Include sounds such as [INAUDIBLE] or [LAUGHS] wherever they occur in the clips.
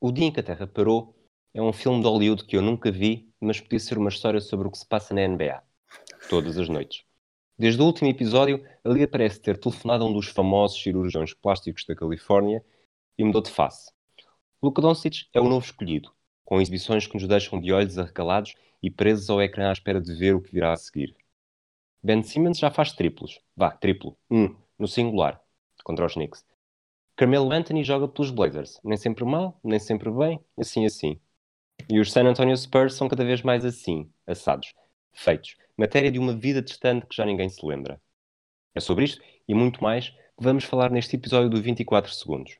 O Dia em que a Terra Parou é um filme de Hollywood que eu nunca vi, mas podia ser uma história sobre o que se passa na NBA. Todas as noites. Desde o último episódio, a Liga parece ter telefonado a um dos famosos cirurgiões plásticos da Califórnia e mudou de face. Luka Doncic é o novo escolhido, com exibições que nos deixam de olhos arregalados e presos ao ecrã à espera de ver o que virá a seguir. Ben Simmons já faz triplos. Vá, triplo. Um, no singular, contra os Knicks. Carmelo Anthony joga pelos Blazers. Nem sempre mal, nem sempre bem, assim assim. E os San Antonio Spurs são cada vez mais assim, assados, feitos. Matéria de uma vida distante que já ninguém se lembra. É sobre isto e muito mais que vamos falar neste episódio do 24 Segundos.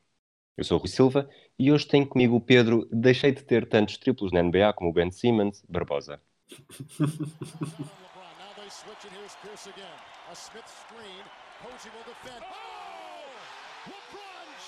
Eu sou o Rui Silva e hoje tenho comigo o Pedro. Deixei de ter tantos triplos na NBA como o Ben Simmons, Barbosa. [LAUGHS]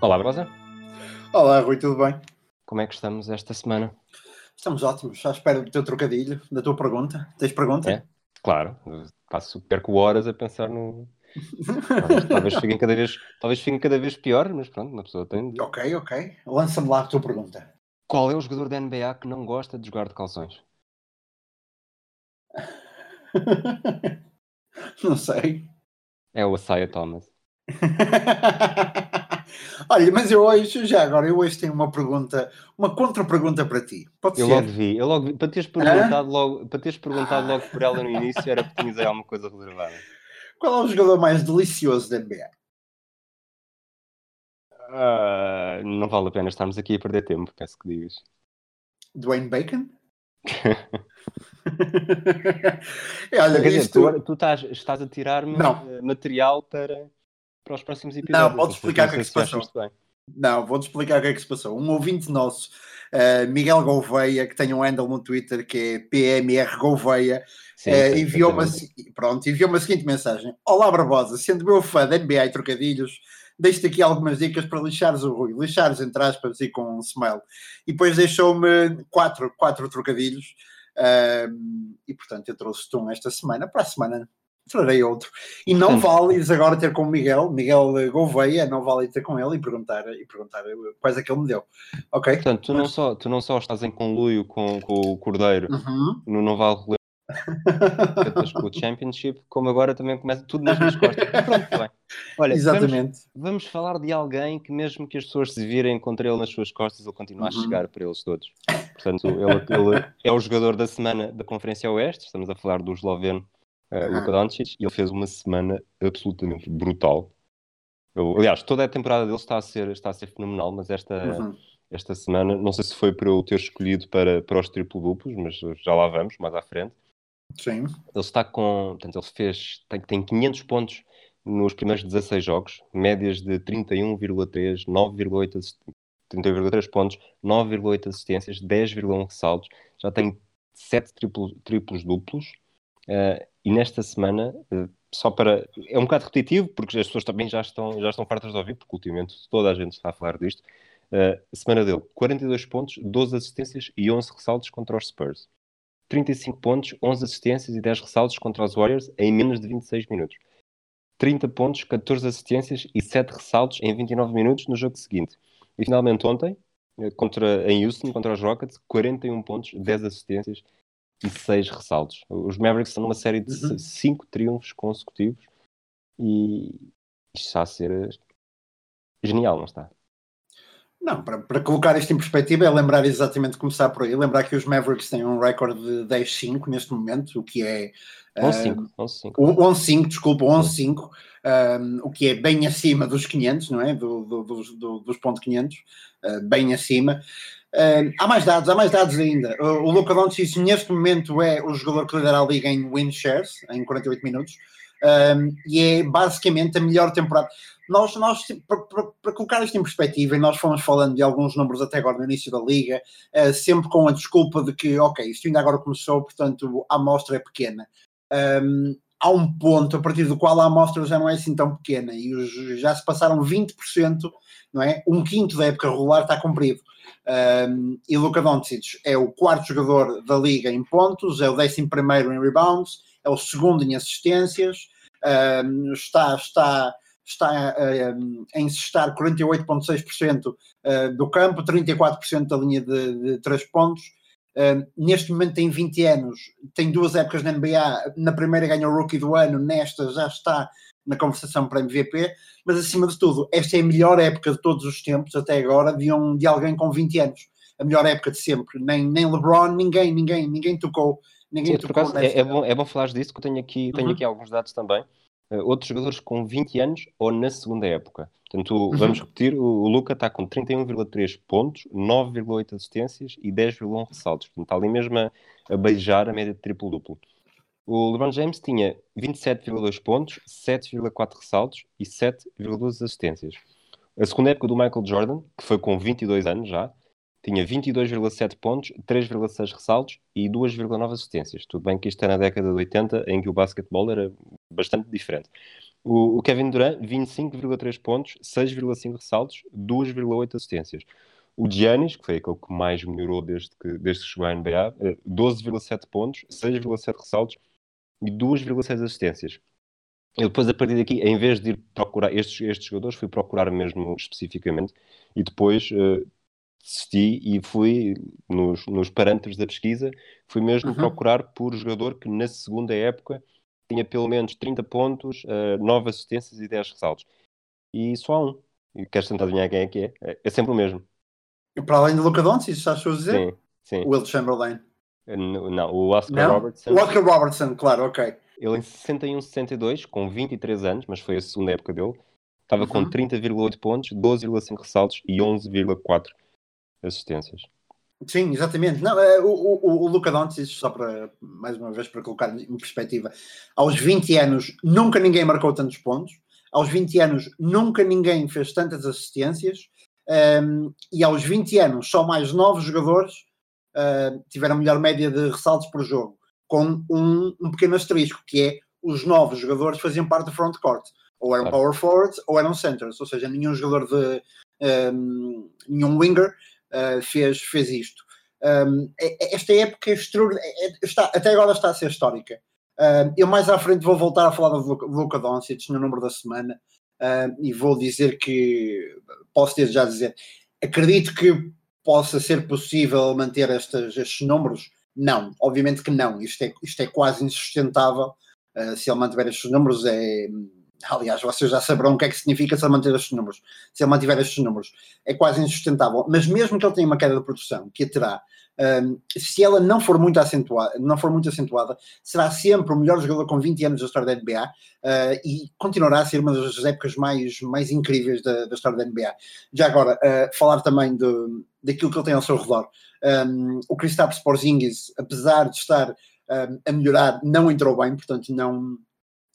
Olá, Barbosa. Olá, Rui, tudo bem? Como é que estamos esta semana? Estamos ótimos, à espera do teu trocadilho, da tua pergunta. Tens pergunta? É? Claro, passo, perco horas a pensar no. talvez fiquem cada vez, talvez fiquem cada vez pior, mas pronto, uma pessoa tem. de- Ok, ok. Lança-me lá a tua pergunta. Qual é o jogador da NBA que não gosta de jogar de calções? [LAUGHS] Não sei. É o Asaya Thomas. [LAUGHS] Olha, mas eu hoje, já agora, eu hoje tenho uma pergunta, uma contra-pergunta para ti. Pode Eu ser? logo vi, eu logo vi. Para teres perguntado, logo, para teres perguntado logo por ela no início, era porque tinhas aí alguma coisa reservada. Qual é o jogador mais delicioso da NBA? Ah, não vale a pena estarmos aqui a perder tempo, peço que digas. Dwayne Bacon? [LAUGHS] [LAUGHS] É, Olha, dizer, isto... tu, tu estás, estás a tirar-me eh, material para, para os próximos episódios. podes sei- explicar não o que é que se bem. Não, vou-te explicar o que é que se passou. Um ouvinte nosso, eh, Miguel Gouveia, que tem um handle no Twitter que é PMR Gouveia, sim, enviou-me pronto, enviou-me a seguinte mensagem: Olá Barbosa, sendo meu fã da NBA e trocadilhos, deixo-te aqui algumas dicas para lixares o Rui, lixares entre aspas e com um smile. E depois deixou-me quatro, quatro trocadilhos, ahm, e portanto eu trouxe-te um esta semana, para a semana trarei outro. E não Portanto- vales agora ter com o Miguel, Miguel Gouveia, não vale ter com ele e perguntar, e perguntar quais é que ele me deu. Ok? Portanto, tu não, só, tu não só estás em conluio com, com o Cordeiro Uhum. no não vale com o Championship, como agora também começa tudo nas minhas costas. Mas [LAUGHS] Pronto, tá bem. Olha, vamos, Exatamente. vamos falar de alguém que mesmo que as pessoas se virem contra ele nas suas costas, ele continua a Uhum. chegar para eles todos. Portanto, ele, ele é o jogador da semana da Conferência Oeste, estamos a falar do esloveno uh, Uhum. Luka Doncic, e ele fez uma semana absolutamente brutal. Eu- aliás, toda a temporada dele está a ser, está a ser fenomenal, mas esta, Uhum. esta semana, não sei se foi para eu ter escolhido para, para os triplo-duplos, mas já lá vamos, mais à frente. Sim. Ele está com. Portanto, ele fez. Tem, tem 500 pontos nos primeiros 16 jogos, médias de 31,3, 9,8 assist- 31,3 pontos, 9,8 assistências, 10,1 ressaltos. Já tem 7 triplos, triplos duplos. Eh, e nesta semana, eh, só para. É um bocado repetitivo, porque as pessoas também já estão, já estão fartas de ouvir, porque ultimamente toda a gente está a falar disto. A semana dele, 42 pontos, 12 assistências e 11 ressaltos contra os Spurs. 35 pontos, 11 assistências e 10 ressaltos contra os Warriors em menos de 26 minutos. 30 pontos, 14 assistências e 7 ressaltos em 29 minutos no jogo seguinte. E finalmente ontem, contra, em Houston, contra os Rockets, 41 pontos, 10 assistências e 6 ressaltos. Os Mavericks estão numa série de Uhum. 5 triunfos consecutivos e isto está a ser eh, genial, não está? Não, para, para colocar isto em perspectiva é lembrar exatamente começar por aí, lembrar que os Mavericks têm um recorde de 10-5 neste momento, o que é 11-5, 11-5. o 11-5, desculpa, 11-5, um, o que é bem acima dos 500, não é? Do, do- dos, do- dos ponto 500, uh, bem acima. Um, há mais dados, há mais dados ainda. O, o Luka Doncic neste momento é o jogador que lidera a liga em win shares, em 48 minutos, um, e é basicamente a melhor temporada. nós, nós para, para, para, colocar isto em perspectiva, e nós fomos falando de alguns números até agora no início da liga, uh, sempre com a desculpa de que, ok, isto ainda agora começou, portanto a amostra é pequena. Um, há um ponto a partir do qual a amostra já não é assim tão pequena e os, já se passaram 20%, não é? Um quinto da época regular está cumprido. Um, e Luka Doncic é o quarto jogador da liga em pontos, é o décimo primeiro em rebounds, é o segundo em assistências, um, está, está, está um, a encestar 48,6% uh, do campo, 34% da linha de, de 3 pontos. Neste momento tem 20 anos, tem duas épocas na NBA. Na primeira ganhou o Rookie do ano, nesta já está na conversação para MVP. Mas acima de tudo, esta é a melhor época de todos os tempos até agora de, um, de alguém com 20 anos. A melhor época de sempre. Nem, nem LeBron, ninguém, ninguém, ninguém tocou. Ninguém Sim, tocou acaso, é, é, bom, é bom falar disso, que eu tenho aqui, tenho uhum. aqui alguns dados também. Uh, outros jogadores com 20 anos ou na segunda época. Portanto, uhum. vamos repetir, o, o Luca está com 31,3 pontos, 9,8 assistências e 10,1 ressaltos. Portanto, está ali mesmo a, a beijar a média de triplo-duplo. O LeBron James tinha 27,2 pontos, 7,4 ressaltos e 7,2 assistências. A segunda época do Michael Jordan, que foi com 22 anos já, tinha 22,7 pontos, 3,6 ressaltos e 2,9 assistências. Tudo bem que isto é na década de 80, em que o basquetebol era bastante diferente. O, o Kevin Durant, 25,3 pontos, 6,5 ressaltos, 2,8 assistências. O Giannis, que foi aquele que mais melhorou desde que, desde que chegou à NBA, 12,7 eh, pontos, 6,7 ressaltos e 2,6 assistências. Eu depois, a partir daqui, em vez de ir procurar estes, estes jogadores, fui procurar mesmo especificamente e depois uh, desisti e fui nos, nos parâmetros da pesquisa, fui mesmo uhum. procurar por jogador que na segunda época tinha pelo menos 30 pontos, uh, 9 assistências e 10 ressaltos. E só há um. E queres tentar adivinhar quem é que é? É, é sempre o mesmo. E para além de Luca Doncic, estás a dizer? Sim, sim. Will Chamberlain. Eh, não, o Oscar não? Robertson. O Oscar Robertson, claro, ok. Ele em 61, 62, com 23 anos, mas foi a segunda época dele, estava uhum. com 30,8 pontos, 12,5 ressaltos e 11,4 assistências. Sim, exatamente. Não, é, o, o, o Luca Doncic, só para, mais uma vez, para colocar em perspectiva, aos 20 anos nunca ninguém marcou tantos pontos, aos 20 anos nunca ninguém fez tantas assistências, um, e aos 20 anos só mais 9 jogadores uh, tiveram a melhor média de ressaltos por jogo, com um, um pequeno asterisco, que é os novos jogadores faziam parte do frontcourt, ou eram power forwards ou eram centers, ou seja, nenhum jogador de um, nenhum winger uh, fez, fez isto. Um, esta época é está, até agora está a ser histórica. Uh, eu mais à frente vou voltar a falar do Luca Doncic no número da semana uh, e vou dizer que posso ter já dizer, acredito que possa ser possível manter estes, estes números? Não, obviamente que não. Isto é, isto é quase insustentável. Uh, se ele mantiver estes números, é, Aliás, vocês já saberão o que é que significa se ele manter estes números. Se ele mantiver estes números, é quase insustentável. Mas mesmo que ele tenha uma queda de produção, que a terá, um, se ela não for muito acentuada, não for muito acentuada, será sempre o melhor jogador com 20 anos da história da NBA uh, e continuará a ser uma das épocas mais, mais incríveis da, da história da NBA. Já agora, uh, falar também de, daquilo que ele tem ao seu redor. Um, o Kristaps Porzingis, apesar de estar um, a melhorar, não entrou bem, portanto não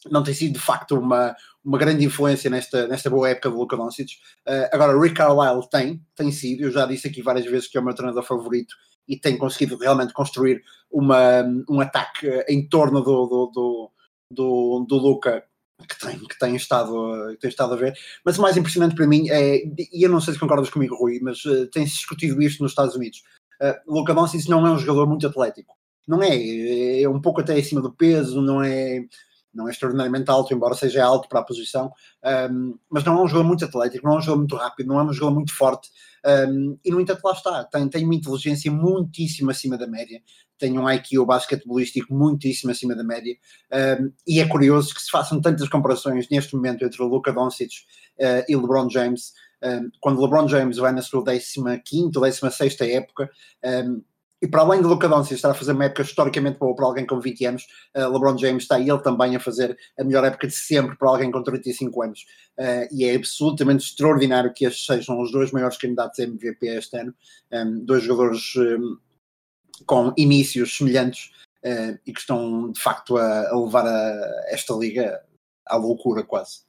não tem sido de facto uma, uma grande influência nesta, nesta boa época do Luka Doncic. Uh, agora, Rick Carlisle tem, tem sido, eu já disse aqui várias vezes que é o meu treinador favorito e tem conseguido realmente construir uma, um ataque em torno do, do, do, do, do Luca que tem, que, tem estado, que tem estado a ver. Mas o mais impressionante para mim é, e eu não sei se concordas comigo, Rui, mas uh, tem-se discutido isto nos Estados Unidos. Uh, Luca Doncic não é um jogador muito atlético. Não é, é um pouco até acima do peso, não é não é extraordinariamente alto, embora seja alto para a posição, um, mas não é um jogador muito atlético, não é um jogador muito rápido, não é um jogador muito forte, um, e no entanto lá está, tem, tem uma inteligência muitíssimo acima da média, tem um IQ basquetebolístico muitíssimo acima da média, um, e é curioso que se façam tantas comparações neste momento entre o Luka Doncic uh, e LeBron James, quando LeBron James vai na sua 15ª ou 16ª época, e para além de Luca Doncic estar a fazer uma época historicamente boa para alguém com 20 anos, uh, LeBron James está ele também a fazer a melhor época de sempre para alguém com 35 anos. Uh, e é absolutamente extraordinário que estes sejam os dois maiores candidatos a MVP este ano. Um, ehm, dois jogadores um, ehm, com inícios semelhantes uh, e que estão de facto a, a levar a esta liga à loucura quase.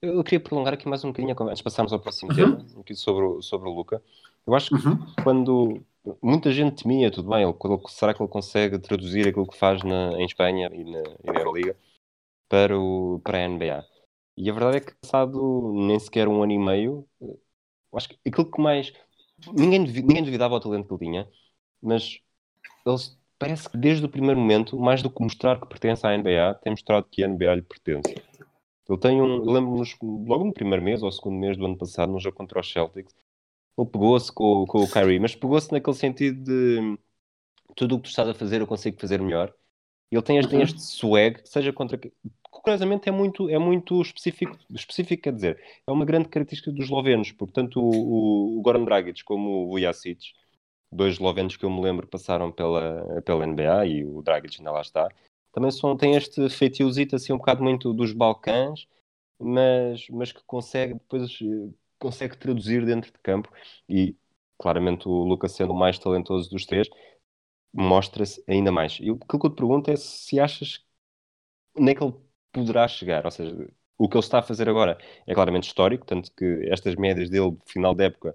Eu, eu queria prolongar aqui mais um bocadinho antes de passarmos ao próximo Uhum. tema, aqui sobre, sobre o Luca. Eu acho que Uhum. quando muita gente temia, tudo bem, ele, será que ele consegue traduzir aquilo que faz na, em Espanha e na, Euroliga para, o, para a NBA? E a verdade é que passado nem sequer um ano e meio, eu acho que aquilo que mais. Ninguém, ninguém duvidava o talento que ele tinha, mas ele parece que desde o primeiro momento, mais do que mostrar que pertence à NBA, tem mostrado que a NBA lhe pertence. Ele tem um. Lembro-nos, logo no primeiro mês ou segundo mês do ano passado, no jogo contra os Celtics, ele pegou-se com, com o Kyrie, mas pegou-se naquele sentido de tudo o que tu estás a fazer eu consigo fazer melhor. Ele tem este, tem Uhum. este swag, seja contra. curiosamente é muito, é muito específico, específico, quer dizer, é uma grande característica dos eslovenos, portanto o, o Goran Dragic como o Vujacic, dois eslovenos que eu me lembro passaram pela, pela NBA e o Dragic ainda lá está, também são, têm este feitiozito assim um bocado muito dos Balcãs, mas, mas que consegue depois eh, consegue traduzir dentro de campo e claramente o Lucas sendo o mais talentoso dos três mostra-se ainda mais. E o que eu te pergunto é se achas onde é que ele poderá chegar, ou seja, o que ele está a fazer agora é claramente histórico, tanto que estas médias dele, final de época,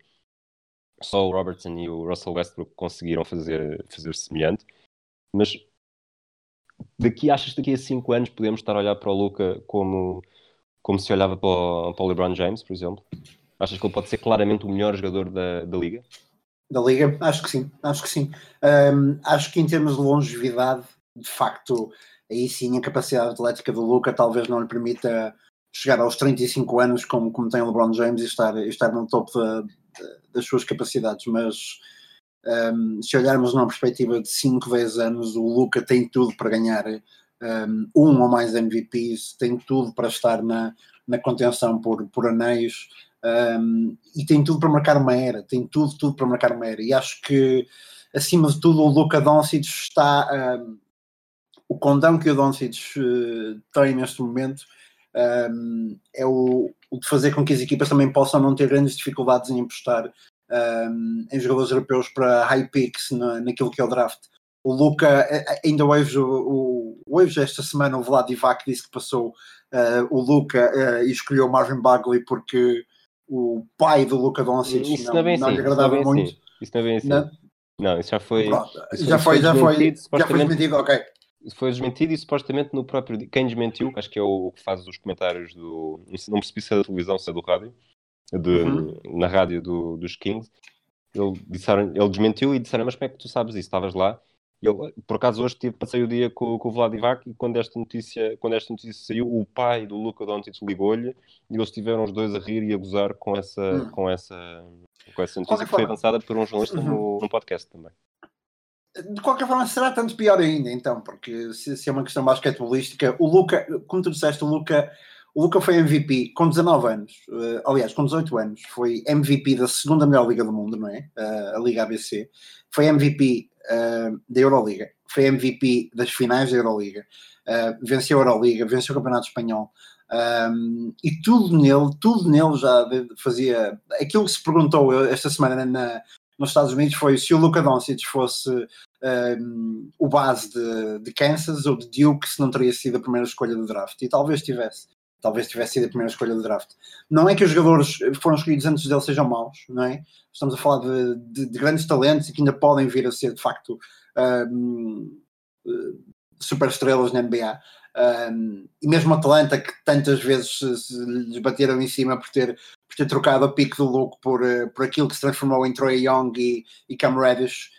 só o Robertson e o Russell Westbrook conseguiram fazer, fazer semelhante, mas daqui, achas daqui a 5 anos podemos estar a olhar para o Luca como, como se olhava para o, para o LeBron James, por exemplo? Achas que ele pode ser claramente o melhor jogador da, da liga? Da Liga, acho que sim, acho que sim. Ahm, acho que em termos de longevidade, de facto, aí sim a capacidade atlética do Luca talvez não lhe permita chegar aos 35 anos como, como tem o LeBron James e estar, estar no topo da- da- das suas capacidades, mas ahm, se olharmos numa perspectiva de 5, 10 anos, o Luca tem tudo para ganhar ahm, um ou mais MVPs, tem tudo para estar na, na contenção por, por anéis, um, e tem tudo para marcar uma era, tem tudo, tudo para marcar uma era. E acho que, acima de tudo, o Luka Doncic está. um, o condão que o Doncic uh, tem neste momento um, é o, o de fazer com que as equipas também possam não ter grandes dificuldades em um, em jogadores europeus para high picks na, naquilo que é o draft. O Luca, ainda hoje, o, hoje esta semana, o Vlad Divac disse que passou uh, o Luca uh, e escolheu o Marvin Bagley porque o pai do Luca Doncic Isso não, não não lhe Isso não agradava bem muito. assim. Isso não é bem assim. Não? Não, isso já foi. Pronto, isso já foi, já foi, desmentido, já foi desmentido, ok. Foi desmentido e supostamente no próprio. Quem desmentiu, que acho que é o que faz os comentários do. Não percebi se é da televisão, se é do rádio. De, Uhum. Na rádio do, dos Kings. Ele, disseram, ele desmentiu e disseram: Mas como é que tu sabes isso? Estavas lá? Eu, por acaso, hoje tive, passei o dia com, com o Vladivac e quando esta, notícia, quando esta notícia saiu, o pai do Luca Doncic ligou-lhe e eles estiveram os dois a rir e a gozar com essa, Hum. com essa, com essa notícia que foi avançada por um jornalista Uhum. no, num podcast também. De qualquer forma, será tanto pior ainda, então, porque se, se é uma questão basquetebolística, o Luca, como tu disseste, o Luca, o Luca foi MVP com 19 anos, eh, aliás, com 18 anos, foi MVP da segunda melhor liga do mundo, não é? Eh, a Liga ABC. Foi MVP da Euroliga, foi MVP das finais da Euroliga, eh, venceu a Euroliga, venceu o Campeonato Espanhol. Um, e tudo nele, tudo nele já fazia. Aquilo que se perguntou esta semana na, nos Estados Unidos foi se o Luca Doncic fosse um, o base de, de Kansas ou de Duke, se não teria sido a primeira escolha do draft. E talvez tivesse. Talvez tivesse sido a primeira escolha do draft. Não é que os jogadores que foram escolhidos antes dele sejam maus, não é? Estamos a falar de, de- de grandes talentos e que ainda podem vir a ser, de facto, um, super estrelas na NBA. Um, e mesmo Atlanta, que tantas vezes lhes bateram em cima por ter, por ter trocado a pique do Luke por, eh, por aquilo que se transformou em Troy Young e, e Cam Reddish,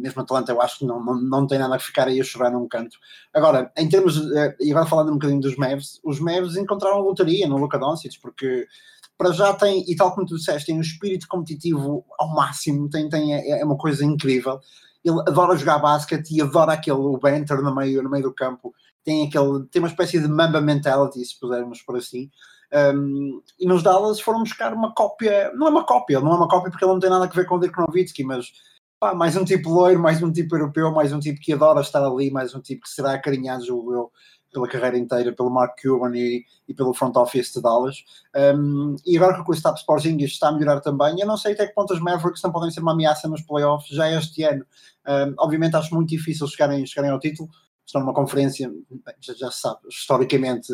mesmo Atlanta, eu acho que não, não, não tem nada a ficar aí a chorar num canto. Agora, em termos, de- e agora falando um bocadinho dos Mavs, os Mavs encontraram lotaria no Luka Doncic, porque para já tem, e tal como tu disseste, tem um espírito competitivo ao máximo, tem, tem, é, é uma coisa incrível. Ele adora jogar basquete e adora aquele o banter no meio, no meio do campo. Tem, aquele, tem uma espécie de Mamba mentality, se pudermos por assim. Um, e nos Dallas foram buscar uma cópia, não é uma cópia, não é uma cópia porque ele não tem nada a ver com o Dirk Nowitzki, mas pá, mais um tipo loiro, mais um tipo europeu, mais um tipo que adora estar ali, mais um tipo que será acarinhado, julgo eu, pela carreira inteira, pelo Mark Cuban e, e pelo front office de Dallas. Um, e agora que o Staps Porzingis está a melhorar também, eu não sei até que ponto os Mavericks não podem ser uma ameaça nos playoffs já este ano. Um, obviamente acho muito difícil chegarem, chegarem ao título, estão numa conferência, já, já se sabe, historicamente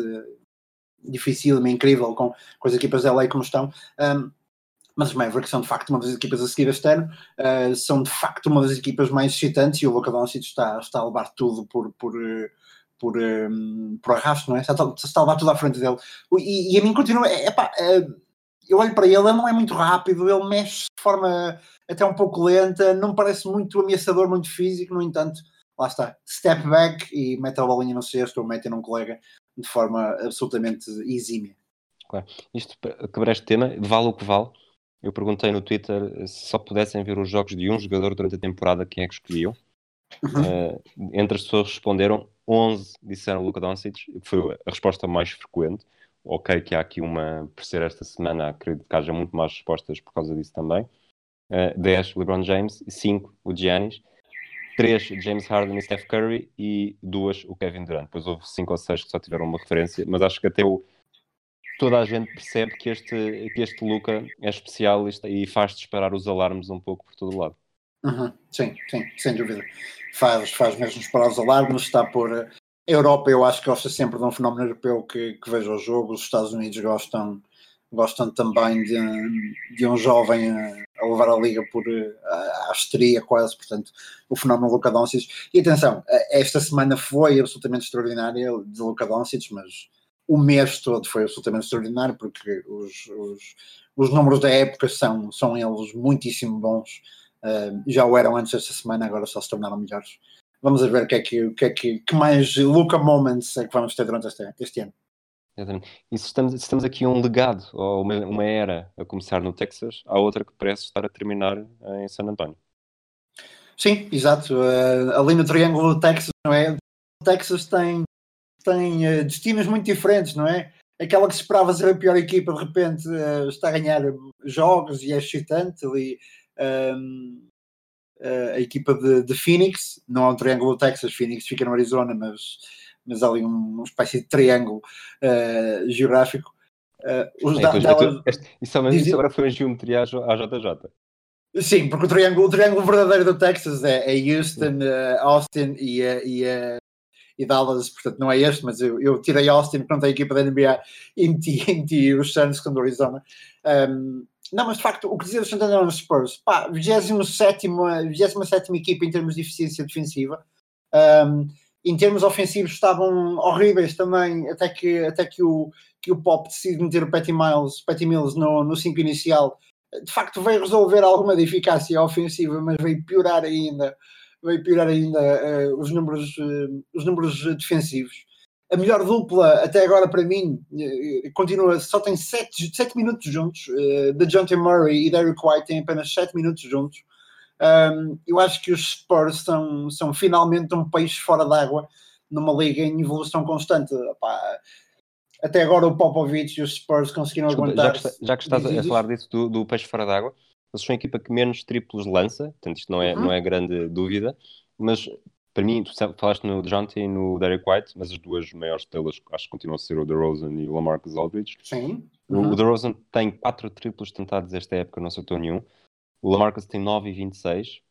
difícil, incrível com, com as equipas da LA como estão. Um, mas os Mavericks são de facto uma das equipas a seguir este ano, uh, são de facto uma das equipas mais excitantes e o Luka Doncic está, está a levar tudo por, por, por, um, por arrasto, não é? Está, está a levar tudo à frente dele. E, e a mim continua, é, pá, é, eu olho para ele, ele não é muito rápido, ele mexe de forma até um pouco lenta, não parece muito ameaçador, muito físico, no entanto, lá está, step back e mete a bolinha no cesto ou mete num colega de forma absolutamente exímia. Claro. Isto, acabar este tema, vale o que vale. Eu perguntei no Twitter se só pudessem ver os jogos de um jogador durante a temporada, quem é que escolhiam? Uhum. Uh, entre as pessoas responderam, 11 disseram Luka Doncic, foi a resposta mais frequente. Ok, que há aqui uma, por ser esta semana, acredito que haja muito mais respostas por causa disso também. Uh, 10, LeBron James, 5, o Giannis, 3, James Harden e Steph Curry e 2, o Kevin Durant. Depois houve 5 ou 6 que só tiveram uma referência, mas acho que até o, toda a gente percebe que este, que este Luca é especial e faz disparar os alarmes um pouco por todo lado. Uhum, sim, sim, sem dúvida. Faz, faz mesmo disparar os alarmes, está por. A Europa, eu acho que gosta sempre de um fenómeno europeu que, que veja o jogo, os Estados Unidos gostam, gostam também de, de um jovem a, a, levar a liga por a, a histeria quase, portanto, o fenómeno Luca Doncic. E atenção, esta semana foi absolutamente extraordinária de Luca Doncic, mas o mês todo foi absolutamente extraordinário porque os, os, os números da época são, são eles muitíssimo bons. Uh, já o eram antes desta semana, agora só se tornaram melhores. Vamos ver o que é que, que, é que, que mais Luca Moments é que vamos ter durante este, este ano. E se estamos, se estamos aqui um legado, ou uma, uma era a começar no Texas, há outra que parece estar a terminar em San António. Sim, exato. Uh, ali no Triângulo do Texas, não é? O Texas tem tem uh, destinos muito diferentes, não é? Aquela que se esperava ser a pior equipa, de repente uh, está a ganhar jogos e é excitante ali. Um, uh, a equipa de, de, Phoenix, não é um triângulo do Texas, Phoenix fica no Arizona, mas, mas ali um, uma espécie de triângulo geográfico. os é, da, Dallas, este, isso, isso agora foi a geometria à JJ. Sim, porque o triângulo, o triângulo verdadeiro do Texas é, é Houston, Austin e, e, e Dallas, portanto não é este, mas eu, eu tirei Austin, pronto, a equipa da NBA [LAUGHS] e meti, meti os Suns com o Arizona. Um, não, mas de facto, o que dizer do San Antonio Spurs, pá, 27 equipa em termos de eficiência defensiva. Um, em termos ofensivos estavam horríveis também, até que, até que, o, que o Pop decide meter o Patty Miles, Patty Mills no 5 inicial. De facto, veio resolver alguma de eficácia ofensiva, mas veio piorar ainda veio piorar ainda uh, os, números, uh, os números defensivos. A melhor dupla até agora para mim uh, continua, só tem 7, minutos juntos. Uh, de Jonathan Murray e Derek White têm apenas 7 minutos juntos. Um, eu acho que os Spurs são, são finalmente um peixe fora d'água numa liga em evolução constante. até agora o Popovich e os Spurs conseguiram Desculpa, aguentar. Já que, já que estás a falar disso do, do peixe fora d'água, eles são a equipa que menos triplos lança, portanto isto não é, uhum. não é grande dúvida, mas para mim, tu falaste no Jonte e no Derek White, mas as duas maiores delas acho que continuam a ser o DeRozan e o Lamarcus Aldridge. Sim. Uhum. O DeRozan tem quatro triplos tentados esta época, não acertou nenhum. O Lamarcus tem 9 e 26.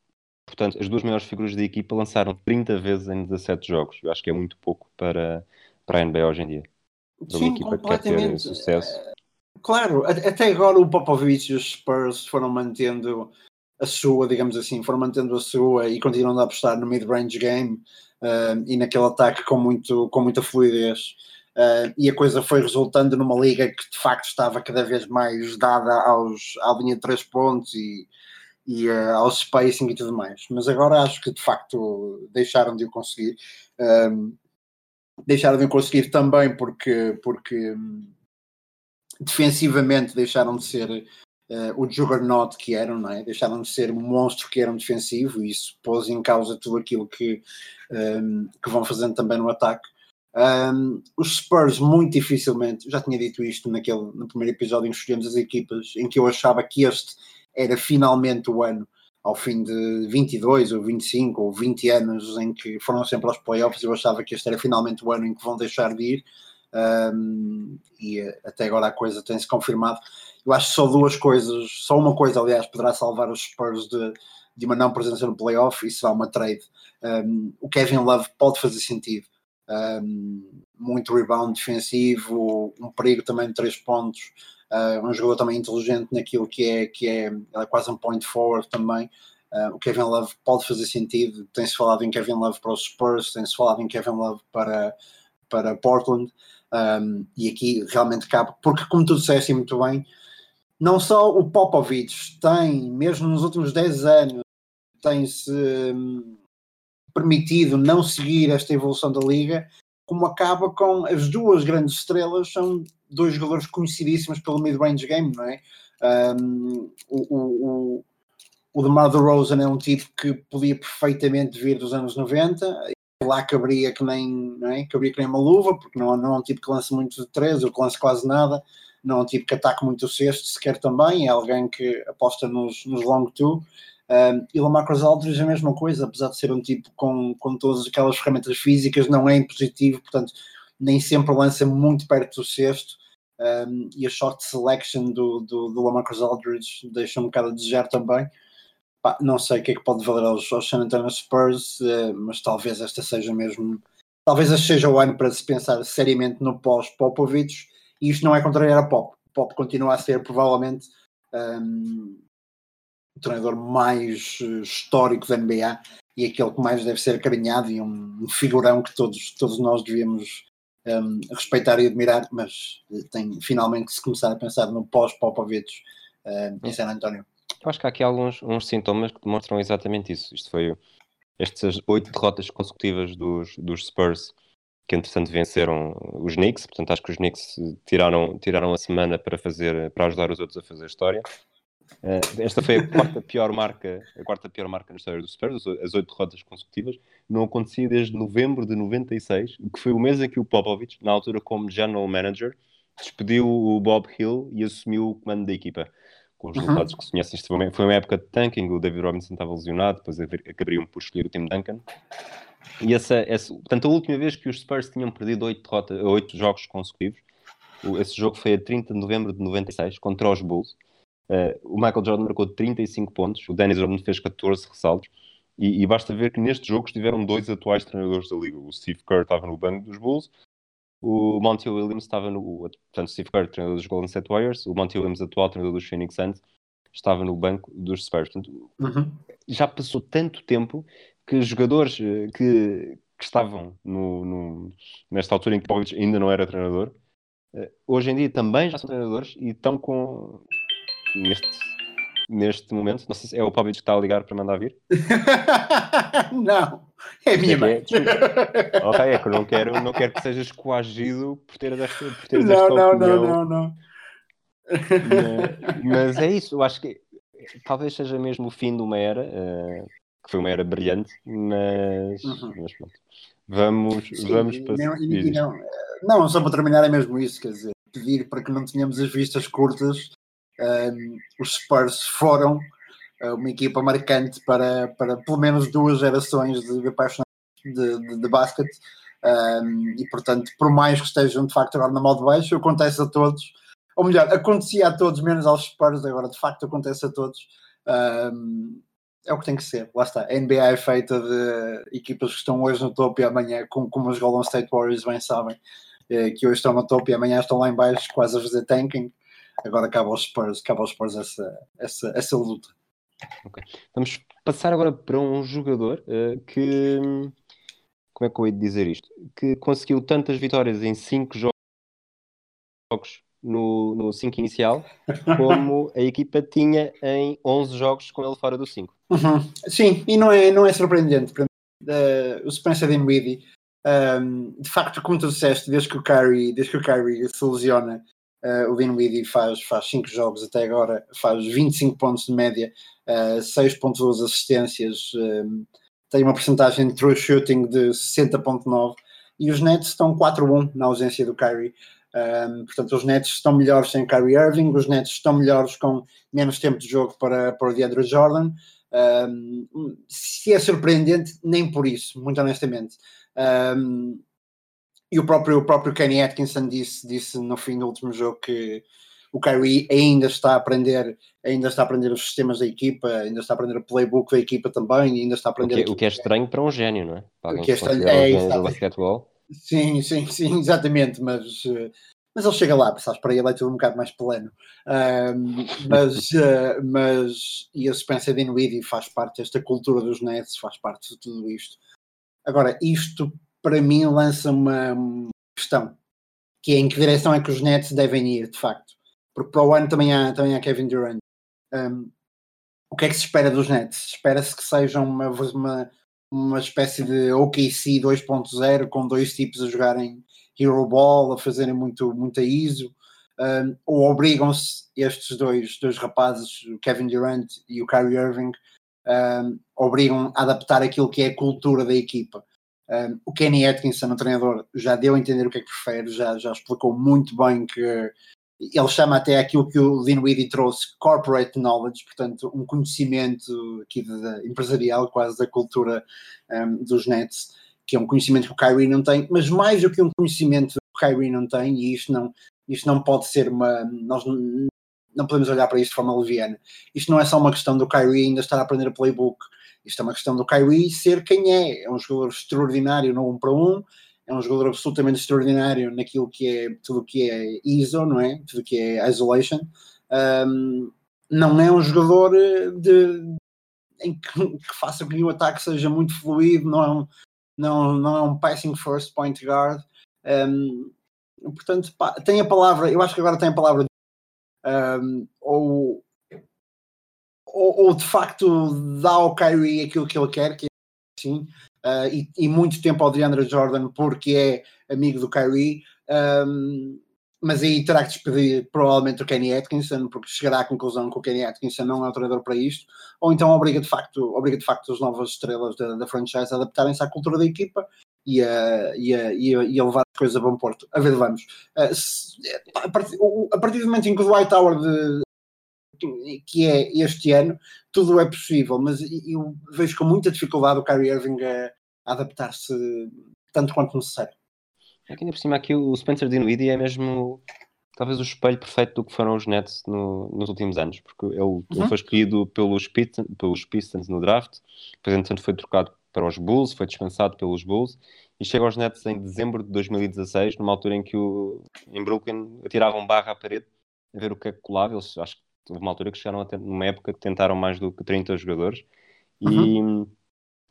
Portanto, as duas maiores figuras da equipa lançaram 30 vezes em 17 jogos. Eu acho que é muito pouco para, para a NBA hoje em dia. Para Sim, uma equipa que quer ter sucesso. Claro, até agora o Popovich e os Spurs foram mantendo a sua, digamos assim, foram mantendo a sua e continuando a apostar no mid-range game uh, e naquele ataque com, muito, com muita fluidez. Uh, e a coisa foi resultando numa liga que de facto estava cada vez mais dada aos, à linha de três pontos e, e uh, ao spacing e tudo mais. Mas agora acho que de facto deixaram de o conseguir. deixaram de o conseguir também porque, porque um, defensivamente deixaram de ser uh, o juggernaut que eram, não é? deixaram de ser o monstro que eram defensivo e isso pôs em causa tudo aquilo que, um, ehm, que vão fazendo também no ataque. Um, ehm, os Spurs muito dificilmente, já tinha dito isto naquele, no primeiro episódio em que escolhemos as equipas, em que eu achava que este era finalmente o ano ao fim de 22 ou 25 ou 20 anos em que foram sempre aos playoffs, eu achava que este era finalmente o ano em que vão deixar de ir um, e até agora a coisa tem-se confirmado. Eu acho que só duas coisas, só uma coisa, aliás, poderá salvar os Spurs de, de uma não presença no playoff e será uma trade. Um, o Kevin Love pode fazer sentido. um, muito rebound defensivo, um perigo também de três pontos, uh, um jogador também inteligente naquilo que é, que é, é quase um point forward também. Uh, o Kevin Love pode fazer sentido. Tem-se falado em Kevin Love para os Spurs, tem-se falado em Kevin Love para, para Portland, um, e aqui realmente cabe, porque como tu disseste muito bem, não só o Popovich tem, mesmo nos últimos 10 anos, tem-se um, permitido não seguir esta evolução da liga, como acaba com as duas grandes estrelas, são dois jogadores conhecidíssimos pelo mid-range game, não é? Um, o, o, o DeMar DeRozan é um tipo que podia perfeitamente vir dos anos 90, lá cabria que nem, não é? cabria que nem uma luva, porque não, não é um tipo que lança muito de três, ou que lança quase nada, não é um tipo que ataca muito o sexto, sequer também, é alguém que aposta nos, nos long two. Um, e Lamarcus Aldridge é a mesma coisa, apesar de ser um tipo com, com todas aquelas ferramentas físicas, não é impositivo, portanto, nem sempre lança muito perto do sexto. Um, e a shot selection do, do, do Lamarcus Aldridge deixa um bocado a desejar também. Pá, não sei o que é que pode valer aos, aos San Antonio Spurs, uh, mas talvez esta seja mesmo. Talvez este seja o ano para se pensar seriamente no pós-Popovich, e isto não é contrariar a Pop. Pop continua a ser provavelmente um, o treinador mais eh, histórico da NBA e aquele que mais deve ser acarinhado e um, um figurão que todos, todos nós devíamos um, respeitar e admirar, mas eh, tem finalmente que se começar a pensar no pós-Popovich um, em San Antonio. Eu acho que há aqui alguns uns sintomas que demonstram exatamente isso. Isto foi estas oito derrotas consecutivas dos, dos Spurs, que entretanto venceram os Knicks. Portanto, acho que os Knicks tiraram, tiraram a semana para, fazer, para ajudar os outros a fazer história. Uh, esta foi a quarta pior marca, a quarta pior marca na história dos Spurs, as oito derrotas consecutivas. Não acontecia desde novembro de 96, que foi o mês em que o Popovich, na altura como general manager, despediu o Bob Hill e assumiu o comando da equipa com os uhum. resultados que se conhecem. Foi uma, foi uma época de tanking, o David Robinson estava lesionado, depois acabariam por escolher o Tim Duncan. E essa, essa, portanto, a última vez que os Spurs tinham perdido oito, derrotas, oito jogos consecutivos, esse jogo foi a 30 de novembro de 96, contra os Bulls. Uh, o Michael Jordan marcou 35 pontos, o Dennis Rodman fez 14 ressaltos, e, e, basta ver que neste jogo estiveram dois atuais treinadores da liga. O Steve Kerr estava no banco dos Bulls o Monty Williams estava no. Portanto, Steve Kerr, treinador dos Golden State Warriors, o Monty Williams, atual treinador dos Phoenix Suns, estava no banco dos Spurs. Portanto, uhum. já passou tanto tempo que jogadores eh, que, que estavam no, no, nesta altura em que Popovich ainda não era treinador, eh, hoje em dia também já são treinadores e estão com. Neste, neste momento, não sei se é o Popovich que está a ligar para mandar vir. [LAUGHS] não. É a minha mãe. É, [LAUGHS] ok, é que eu não quero, não quero que sejas coagido por ter esta, por teres não, esta não, opinião. Não, não, não, mas, [LAUGHS] mas, é isso, eu acho que talvez seja mesmo o fim de uma era, uh, que foi uma era brilhante, mas, uhum. mas pronto. Vamos, Sim, vamos passar. Não, não, não, só para terminar é mesmo isso, quer dizer, pedir para que não tenhamos as vistas curtas. Um, ehm, os Spurs foram uma equipa marcante para, para pelo menos duas gerações de apaixonados de, de, de basquete. Um, e portanto, por mais que estejam de facto agora na mal de baixo, acontece a todos, ou melhor, acontecia a todos, menos aos Spurs, agora de facto acontece a todos. Um, é o que tem que ser, lá está. A NBA é feita de equipas que estão hoje no topo e amanhã, como, como os Golden State Warriors bem sabem, é, que hoje estão no topo e amanhã estão lá em baixo, quase a fazer tanking. Agora acaba os Spurs, acaba os Spurs essa, essa, essa luta. Okay. Vamos passar agora para um jogador uh, que. Como é que eu ia dizer isto? Que conseguiu tantas vitórias em 5 jogos no, no 5 inicial, [LAUGHS] como a equipa tinha em 11 jogos com ele fora do 5. Uhum. Sim, e não é, não é surpreendente. Uh, o Spencer Dinwiddie, um, ehm, de facto, como tu disseste, desde que o Kyrie, desde que o Kyrie se lesiona, Uh, o Dinwiddie faz 5 jogos até agora, faz 25 pontos de média, uh, eh, 6.2 assistências, um, eh, tem uma porcentagem de true shooting de 60.9 e os Nets estão 4-1 na ausência do Kyrie. Um, portanto, os Nets estão melhores sem Kyrie Irving, os Nets estão melhores com menos tempo de jogo para, para o DeAndre Jordan. Um, se é surpreendente, nem por isso, muito honestamente. Um, e o próprio, o próprio Kenny Atkinson disse, disse no fim do último jogo que o Kyrie ainda está a aprender, ainda está a aprender os sistemas da equipa, ainda está a aprender o playbook da equipa também, ainda está a aprender. O que, é, o que é estranho para um gênio, não é? Para o que é estranho é, um do basquetebol. Sim, sim, sim, [LAUGHS] exatamente, mas, mas ele chega lá, sabes, para ele é tudo um bocado mais pleno. Ahm, mas, [LAUGHS] eh, mas e a Spencer Dinwiddie faz parte desta cultura dos Nets, faz parte de tudo isto. Agora, isto para mim lança uma questão, que é em que direção é que os Nets devem ir, de facto. Porque para o ano também há, também há Kevin Durant. Ahm, o que é que se espera dos Nets? Espera-se que sejam uma, uma, uma espécie de OKC 2.0 com dois tipos a jogarem Hero Ball, a fazerem muito, muita ISO, um, ou obrigam-se estes dois, dois rapazes, o Kevin Durant e o Kyrie Irving, um, obrigam a adaptar aquilo que é a cultura da equipa. Um, o Kenny Atkinson, o treinador, já deu a entender o que é que prefere, já, já explicou muito bem que ele chama até aquilo que o Dinwiddie trouxe corporate knowledge, portanto, um conhecimento aqui de, de, empresarial, quase da cultura um, dos Nets, que é um conhecimento que o Kyrie não tem, mas mais do que um conhecimento que o Kyrie não tem, e isto não, isto não pode ser uma. Nós não, podemos olhar para isto de forma leviana. Isto não é só uma questão do Kyrie ainda estar a aprender a playbook. Isto é uma questão do Kyrie ser quem é. É um jogador extraordinário no 1 para 1, é um jogador absolutamente extraordinário naquilo que é tudo que é ISO, não é? Tudo que é isolation. Um, não é um jogador de, em que, que, faça que o ataque seja muito fluido, não é um, não, não é um passing first point guard. Um, portanto, pá, tem a palavra, eu acho que agora tem a palavra um, ou, ou, ou, de facto dá ao Kyrie aquilo que ele quer, que é assim, uh, e, e, muito tempo ao DeAndre Jordan porque é amigo do Kyrie, um, mas aí terá que despedir provavelmente o Kenny Atkinson, porque chegará à conclusão que o Kenny Atkinson não é o treinador para isto, ou então obriga de facto, obriga de facto as novas estrelas da, da franchise a adaptarem-se à cultura da equipa e a, e a, e a, e a levar as coisas a bom porto. A ver, vamos. Se, a, partir, a, partir, do momento em que o Dwight Howard que é este ano, tudo é possível, mas eu vejo com muita dificuldade o Kyrie Irving a, a adaptar-se tanto quanto necessário. Aqui ainda por cima aqui o Spencer Dinwiddie é mesmo talvez o espelho perfeito do que foram os Nets no, nos últimos anos, porque ele, uhum. ele foi escolhido pelos, Pistons, pelos Pistons no draft, depois entretanto foi trocado para os Bulls, foi dispensado pelos Bulls e chega aos Nets em dezembro de 2016, numa altura em que o, em Brooklyn atiravam barra à parede a ver o que é que colava. Eles, acho que houve uma altura que chegaram a ter, numa época que tentaram mais do que 30 jogadores. Uhum.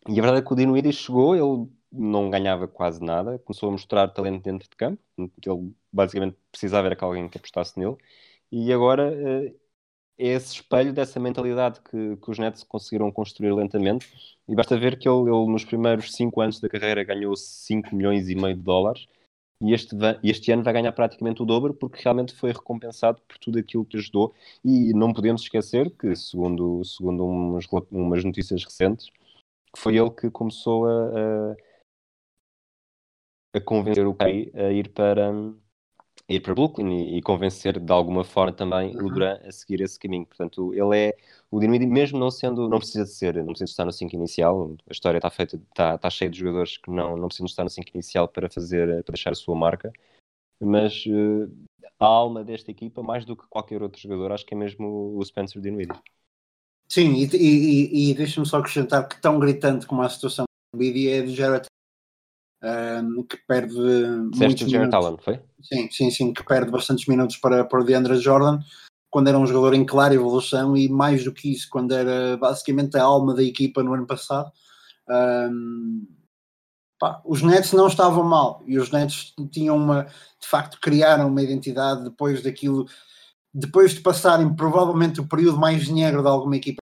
E, e a verdade é que o Dinwiddie chegou, ele não ganhava quase nada, começou a mostrar talento dentro de campo, ele basicamente precisava era que alguém que apostasse nele, e agora eh, é esse espelho dessa mentalidade que, que os Nets conseguiram construir lentamente, e basta ver que ele, ele nos primeiros 5 anos da carreira ganhou 5 milhões e meio de dólares, e este, este ano vai ganhar praticamente o dobro porque realmente foi recompensado por tudo aquilo que ajudou. E não podemos esquecer que, segundo, segundo umas, umas notícias recentes, foi ele que começou a, a a convencer o pai a ir para, a ir para Brooklyn e, e, convencer de alguma forma também uhum. o Duran a seguir esse caminho. Portanto, ele é o Dinwiddie, mesmo não sendo, não precisa de ser, não precisa de estar no 5 inicial. A história está feita, está, está cheia de jogadores que não, não precisam estar no 5 inicial para fazer, para deixar a sua marca. Mas uh, a alma desta equipa, mais do que qualquer outro jogador, acho que é mesmo o Spencer Dinwiddie. Sim, e, e, e deixa-me só acrescentar que tão gritante como a situação do Dinwiddie é de Jared um, que perde Disseste Jared Allen, foi? Sim, sim, sim, que perde bastantes minutos para, para o DeAndre Jordan, quando era um jogador em clara evolução e mais do que isso, quando era basicamente a alma da equipa no ano passado. Um, pá, os Nets não estavam mal e os Nets tinham uma, de facto, criaram uma identidade depois daquilo, depois de passarem provavelmente o período mais negro de alguma equipa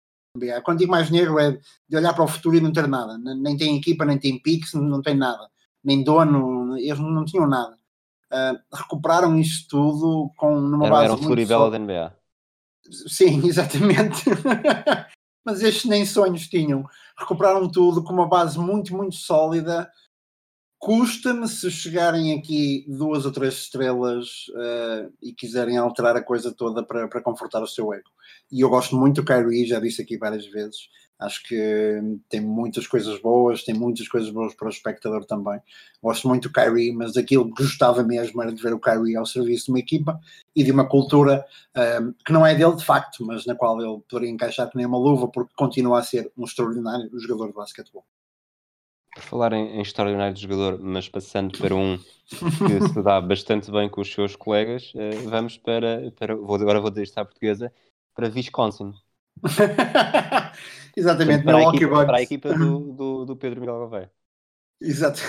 quando digo mais negro é de olhar para o futuro e não ter nada. Nem tem equipa, nem tem piques, não tem nada nem dono, eles não tinham nada. Uh, recuperaram isto tudo com numa era, base. Era um Floribela da NBA. Sim, [LAUGHS] exatamente. [LAUGHS] Mas estes nem sonhos tinham. Recuperaram tudo com uma base muito, muito sólida. Custa-me se chegarem aqui duas ou três estrelas uh, e quiserem alterar a coisa toda para, para confortar o seu ego. E eu gosto muito do Kyrie, já disse aqui várias vezes. Acho que tem muitas coisas boas, tem muitas coisas boas para o espectador também. Gosto muito do Kyrie, mas aquilo que gostava mesmo era de ver o Kyrie ao serviço de uma equipa e de uma cultura um, que não é dele de facto, mas na qual ele poderia encaixar que nem uma luva, porque continua a ser um extraordinário jogador de basquetebol. Por falar em, em extraordinário jogador, mas passando para um que se dá [LAUGHS] bastante bem com os seus colegas, eh, vamos para, para vou, agora vou dizer isto à portuguesa, para Wisconsin. [LAUGHS] Exatamente, para, a equipa, para a equipa do, do, do Pedro Miguel Gouveia. Exato.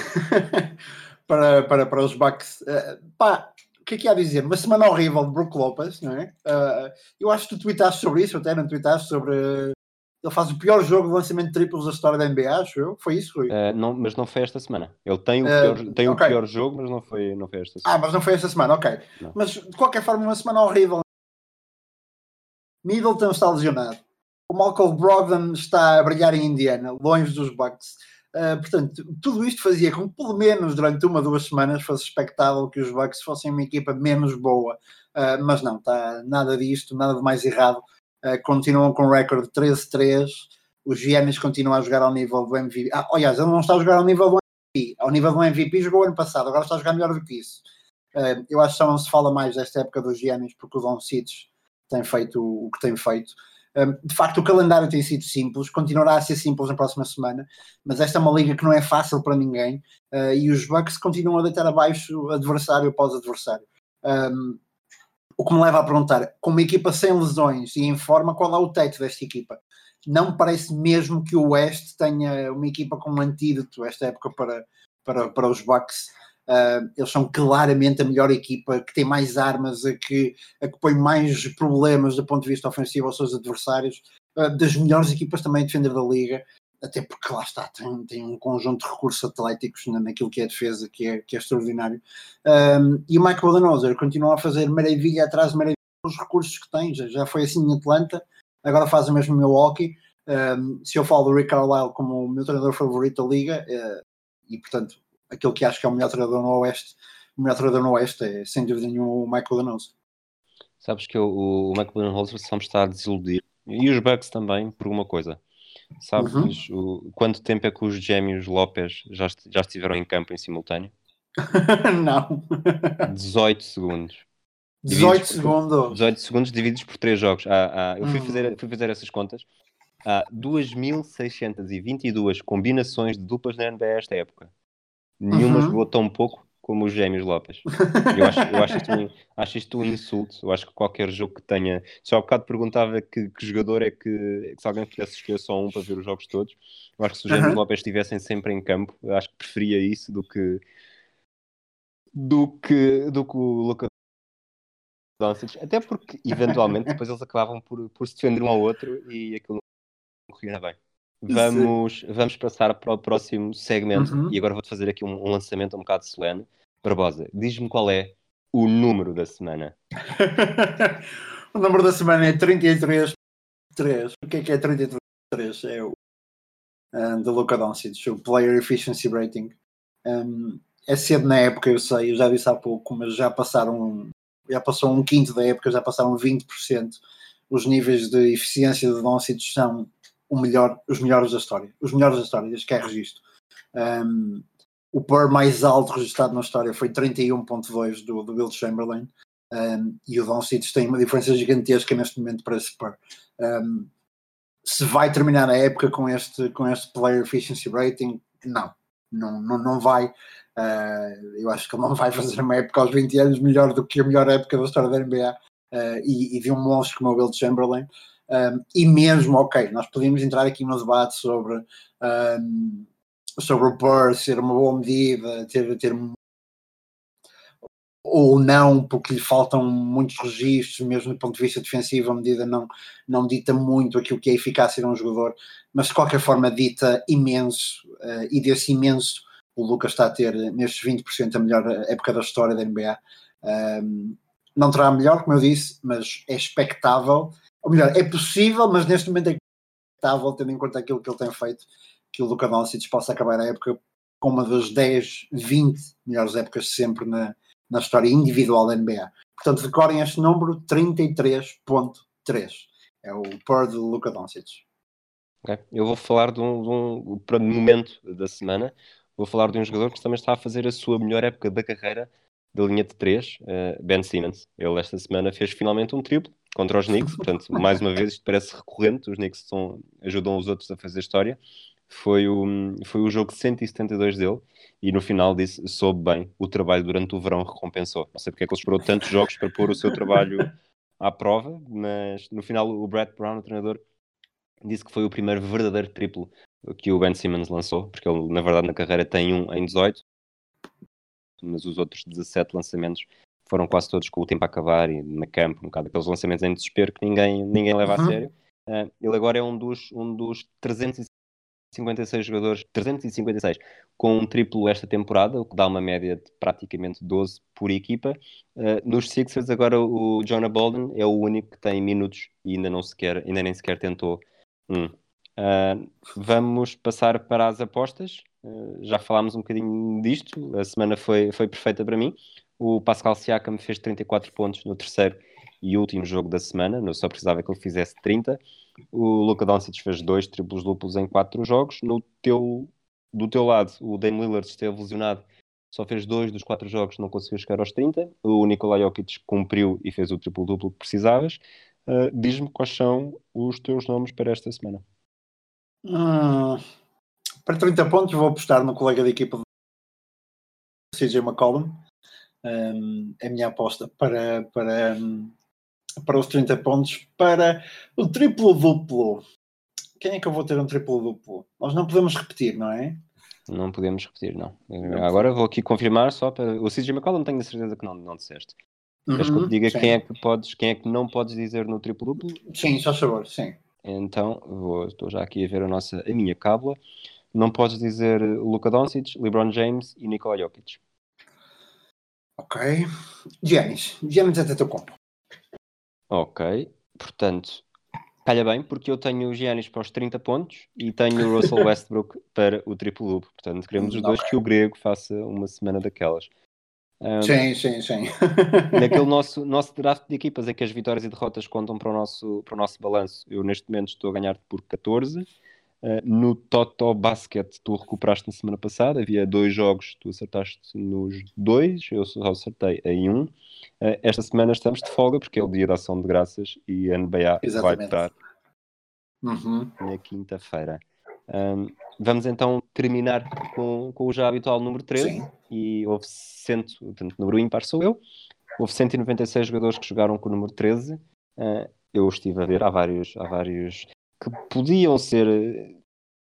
[LAUGHS] para, para, para os Bucks. Eh, pá, o que é que há a dizer? Uma semana horrível de Brook Lopez, não é? Eh, eu acho que tu tweetaste sobre isso, até não tweetaste sobre. eh, ele faz o pior jogo de lançamento de triplos da história da NBA, acho eu. Foi isso, Rui? Eh, não, mas não foi esta semana. Ele tem o pior, tem ok. o pior jogo, mas não foi, não foi esta Ah, semana. mas não foi esta semana, ok. Não. Mas de qualquer forma, uma semana horrível. Middleton está lesionado. O Malcolm Brogdon está a brilhar em Indiana, longe dos Bucks. Ah, portanto, tudo isto fazia com que, pelo menos durante uma, duas semanas, fosse expectável que os Bucks fossem uma equipa menos boa. Ah, mas não, está nada disto, nada de mais errado. Ah, continuam com um recorde de 13-3. Os Giannis continuam a jogar ao nível do MVP. Ah, aliás, ele não está a jogar ao nível do MVP. Ao nível do MVP jogou ano passado, agora está a jogar melhor do que isso. Uh, eu acho que só não se fala mais desta época dos Giannis porque o Don Cites tem feito o que tem feito. De facto, o calendário tem sido simples, continuará a ser simples na próxima semana, mas esta é uma liga que não é fácil para ninguém uh, e os Bucks continuam a deitar abaixo adversário após adversário. O que me leva a perguntar, com uma equipa sem lesões e em forma, qual é o teto desta equipa? Não me parece mesmo que o West tenha uma equipa com um antídoto esta época para, para, para os Bucks. Uh, eles são claramente a melhor equipa, que tem mais armas, a que, a que põe mais problemas do ponto de vista ofensivo aos seus adversários, uh, das melhores equipas também a defender da liga, até porque lá está, tem, tem um conjunto de recursos atléticos na, naquilo que é defesa, que é, que é extraordinário. Um, e o Mike Budenholzer continua a fazer maravilha atrás de maravilha os recursos que tem, já, já foi assim em Atlanta, agora faz o mesmo em Milwaukee. Um, se eu falo do Rick Carlisle como o meu treinador favorito da liga, uh, e portanto aquele que acho que é o melhor treinador no Oeste, o melhor treinador no Oeste é sem dúvida nenhuma o Michael Danoso. Sabes que o, o Michael Budenholzer só me está a desiludir. E os Bucks também, por uma coisa. Sabes Uhum. o, quanto tempo é que os gêmeos Lopes já, já estiveram em campo em simultâneo? [LAUGHS] não. 18 segundos. 18 Divididos por- segundos. 18 segundos divididos por 3 jogos. Há- há- eu fui Hum. fazer, fui fazer essas contas. Há 2.622 combinações de duplas na NBA esta época. Nenhuma Uhum. jogou tão pouco como os gêmeos Lopes. Eu acho, eu acho, isto, um, [LAUGHS] acho isto um insulto. Eu acho que qualquer jogo que tenha. Só há bocado perguntava que, que jogador é que, se alguém pudesse escolher só um para ver os jogos todos. Eu acho que se os gêmeos Uhum. Lopes estivessem sempre em campo, eu acho que preferia isso do que do que, do que o Luca Doncic. Até porque, eventualmente, depois eles acabavam por, por se defender um ao outro e aquilo não corria bem. Vamos, vamos passar para o próximo segmento Uhum. e agora vou-te fazer aqui um, um lançamento um bocado solene. Barbosa, diz-me qual é o número da semana. [LAUGHS] o número da semana é 33 3. O que é que é 33 3? É o uh, da Luka Doncic, o Player Efficiency Rating. Um, é cedo na época, eu sei, eu já disse há pouco, mas já passaram já passou um quinto da época, já passaram 20%. Os níveis de eficiência de Doncic são o melhor, os melhores da história. Os melhores da história, desde que é registro. Um, o PER mais alto registrado na história foi 31.2 do, do Will Chamberlain. Um, e o Doncic tem uma diferença gigantesca neste momento para esse PER. Um, se vai terminar a época com este, com este Player Efficiency Rating, não. Não, não, não vai. Uh, eu acho que ele não vai fazer uma época aos 20 anos melhor do que a melhor época da história da NBA uh, e, e de um monstro como o Will Chamberlain. Um, e mesmo, ok, nós podíamos entrar aqui no debate sobre, um, sobre o PER ser uma boa medida, ter, ter ou não, porque lhe faltam muitos registros, mesmo do ponto de vista defensivo, a medida não, não dita muito aquilo que é eficácia de um jogador, mas de qualquer forma dita imenso, uh, e desse imenso o Lucas está a ter nestes 20% a melhor época da história da NBA. Um, não terá melhor, como eu disse, mas é expectável, ou melhor, é possível, mas neste momento é expectável, tendo em conta aquilo que ele tem feito, que o Luka Doncic possa acabar a época com uma das 10, 20 melhores épocas sempre na, na história individual da NBA. Portanto, decorem este número 33.3. É o PER de Luka Doncic. Okay. Eu vou falar de um, de um, para o momento da semana, vou falar de um jogador que também está a fazer a sua melhor época da carreira da linha de 3, uh, Ben Simmons. Ele esta semana fez finalmente um triplo contra os Knicks, [LAUGHS] portanto, mais uma vez, isto parece recorrente, os Knicks são, ajudam os outros a fazer história. foi o, foi o jogo 172 dele e no final disse, soube bem, o trabalho durante o verão recompensou. Não sei porque é que ele esperou tantos jogos para pôr o seu trabalho à prova, mas no final o Brett Brown, o treinador, disse que foi o primeiro verdadeiro triplo que o Ben Simmons lançou, porque ele na verdade na carreira tem um em 18, mas os outros 17 lançamentos foram quase todos com o tempo a acabar e na campo, um bocado aqueles lançamentos em desespero que ninguém, ninguém leva Uhum. a sério. Uh, ele agora é um dos, um dos 356 jogadores, 356, com um triplo esta temporada, o que dá uma média de praticamente 12 por equipa. Uh, nos Sixers, agora o Jonah Bolden é o único que tem minutos e ainda, não sequer, ainda nem sequer tentou um. Uh, vamos passar para as apostas. Já falámos um bocadinho disto, a semana foi, foi perfeita para mim. O Pascal Siakam fez 34 pontos no terceiro e último jogo da semana, eu só precisava que ele fizesse 30. O Luka Doncic fez dois triplos duplos em quatro jogos. No teu, do teu lado, o Dame Lillard esteve lesionado, só fez dois dos quatro jogos, não conseguiu chegar aos 30. O Nikola Jokic cumpriu e fez o triplo duplo que precisavas. Uh, Diz-me quais são os teus nomes para esta semana. Hum, para 30 pontos vou apostar no colega de equipa CJ McCollum. Um, a minha aposta para, para, um, para os 30 pontos. Para o triplo duplo. Quem é que eu vou ter um triplo duplo? Nós não podemos repetir, não é? Não podemos repetir, não. não Agora vou aqui confirmar só para. O CJ McCollum tenho a certeza que não, não disseste. Uhum, Queres que eu te diga quem é que podes, quem é que não podes dizer no triplo duplo? Sim, só favor, sim. Então, vou, estou já aqui a ver a, nossa, a minha cábula. Não podes dizer Luka Doncic, LeBron James e Nikola Jokic. Ok. Giannis. Giannis até teu compo. Ok. Portanto, calha bem, porque eu tenho o Giannis para os 30 pontos e tenho o Russell Westbrook [LAUGHS] para o triplo duplo. Portanto, queremos os dois okay. que o grego faça uma semana daquelas. Um, sim, sim, sim. [LAUGHS] naquele nosso, nosso draft de equipas em que as vitórias e derrotas contam para o nosso, para o nosso balanço, eu neste momento estou a ganhar por 14. Uh, no Toto Basket, tu recuperaste na semana passada, havia dois jogos, tu acertaste nos dois, eu só acertei em um. Uh, esta semana estamos de folga porque é o dia da ação de graças e a NBA Exatamente. vai estar uhum. na quinta-feira. Um, vamos então terminar com, com, o já habitual número 13 Sim. e houve 100, portanto, número ímpar sou eu, houve 196 jogadores que jogaram com o número 13. Uh, eu estive a ver, há vários, há vários que podiam ser,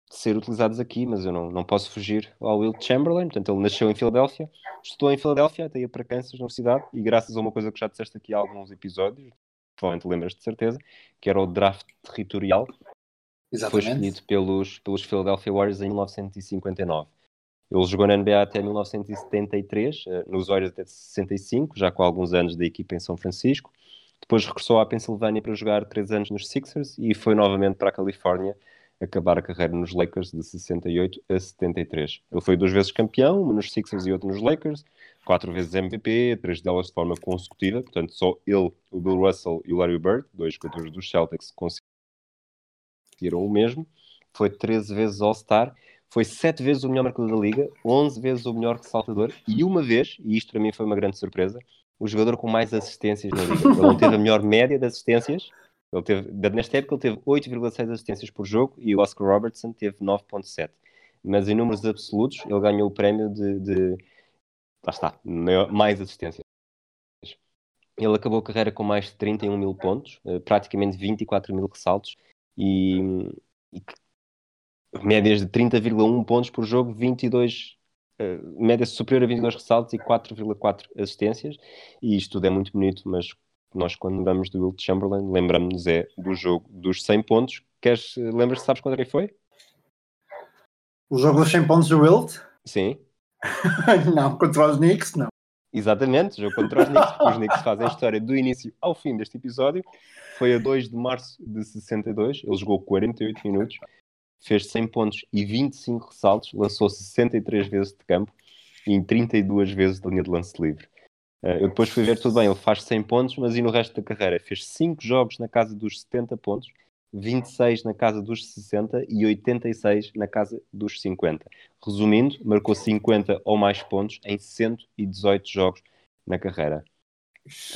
ser utilizados aqui, mas eu não, não posso fugir ao Will Chamberlain. Portanto, ele nasceu em Filadélfia, estudou em Filadélfia, até ia para Kansas, na universidade, e graças a uma coisa que já disseste aqui há alguns episódios, provavelmente lembras de certeza, que era o draft territorial, Exatamente. foi escolhido pelos, pelos Philadelphia Warriors em 1959. Ele jogou na NBA até 1973, eh, nos Warriors até 65, já com alguns anos da equipa em São Francisco. Depois regressou à Pensilvânia para jogar três anos nos Sixers e foi novamente para a Califórnia acabar a carreira nos Lakers de 68 a 73. Ele foi duas vezes campeão, uma nos Sixers e outra nos Lakers, quatro vezes MVP, três delas de forma consecutiva, portanto só ele, o Bill Russell e o Larry Bird, dois jogadores dos Celtics, conseguiram o mesmo. Foi 13 vezes All-Star, foi sete vezes o melhor marcador da liga, 11 vezes o melhor ressaltador e uma vez, e isto para mim foi uma grande surpresa, o jogador com mais assistências na liga. Ele não teve a melhor média de assistências, ele teve, nesta época ele teve 8,6 assistências por jogo e o Oscar Robertson teve 9,7. Mas em números absolutos ele ganhou o prémio de, de lá está, mais assistências. Ele acabou a carreira com mais de 31 mil pontos, praticamente 24 mil ressaltos e, e médias de 30,1 pontos por jogo, 22 Uh, média superior a 22 ressaltos e 4,4 assistências, e isto tudo é muito bonito, mas nós quando lembramos do Will Chamberlain, lembramos é do jogo dos 100 pontos. Queres, lembras, sabes contra quem foi? O jogo dos 100 pontos do Wilt? Sim. [LAUGHS] não, contra os Knicks, não. Exatamente, jogo contra os Knicks, os Knicks fazem a história do início ao fim deste episódio. Foi a 2 de março de 62, ele jogou 48 minutos, fez 100 pontos e 25 ressaltos, lançou 63 vezes de campo e em 32 vezes de linha de lance livre. Uh, eu depois fui ver, tudo bem, ele faz 100 pontos, mas e no resto da carreira? Fez 5 jogos na casa dos 70 pontos, 26 na casa dos 60 e 86 na casa dos 50. Resumindo, marcou 50 ou mais pontos em 118 jogos na carreira.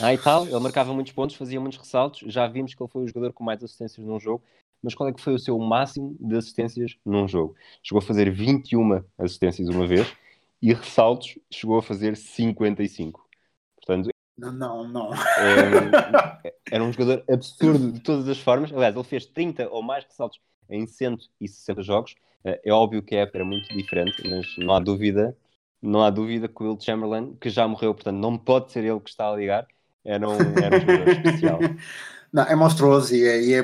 Ah, e tal, ele marcava muitos pontos, fazia muitos ressaltos. Já vimos que ele foi o jogador com mais assistências num jogo, mas qual é que foi o seu máximo de assistências num jogo? Chegou a fazer 21 assistências uma vez e ressaltos chegou a fazer 55. Portanto, Não, não, não. é, era um jogador absurdo de todas as formas. Aliás, ele fez 30 ou mais ressaltos em 160 jogos. Eh, É óbvio que a época era muito diferente, mas não há dúvida, não há dúvida que o Will Chamberlain, que já morreu, portanto, não pode ser ele que está a ligar, era um, era um jogador especial. [LAUGHS] Não, é monstruoso e é, e é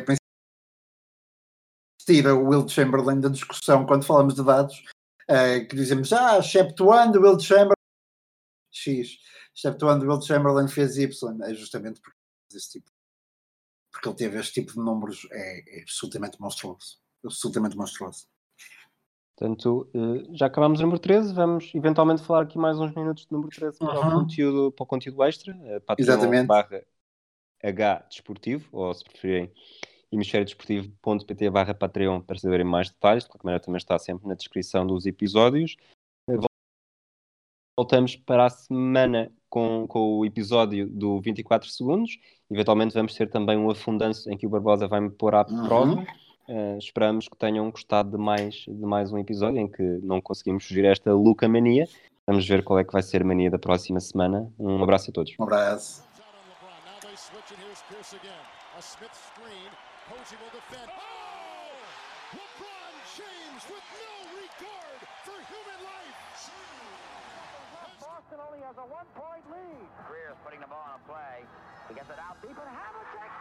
tira o Will Chamberlain da discussão quando falamos de dados, eh, que dizemos, ah, excepto do Will Chamberlain X, excepto do Will Chamberlain fez Y, é justamente porque fez esse tipo, porque ele teve este tipo de números, é, é absolutamente monstruoso, absolutamente monstruoso. Portanto, eh, já acabamos o número 13, vamos eventualmente falar aqui mais uns minutos de número 13 para, o, Uhum. conteúdo, para o conteúdo extra, eh, Exatamente. Patreon barra H Desportivo, ou se preferirem, hemisfériodesportivo.pt barra Patreon para saberem mais detalhes, de qualquer maneira também está sempre na descrição dos episódios. Voltamos para a semana com, com o episódio do 24 segundos, eventualmente vamos ter também um afundanço em que o Barbosa vai me pôr à Uhum. prova. Uh, esperamos que tenham gostado de mais, de mais um episódio em que não conseguimos fugir a esta Luca mania. Vamos ver qual é que vai ser a mania da próxima semana. Um abraço a todos. Um abraço. Out on LeBron. Now they switch, and here's Pierce again. A Smith screen. Posey will defend. Oh! oh! LeBron James with no regard for human life. Boston only has a one-point lead. Greer's putting the ball on a play. He gets it out deep, and Havlicek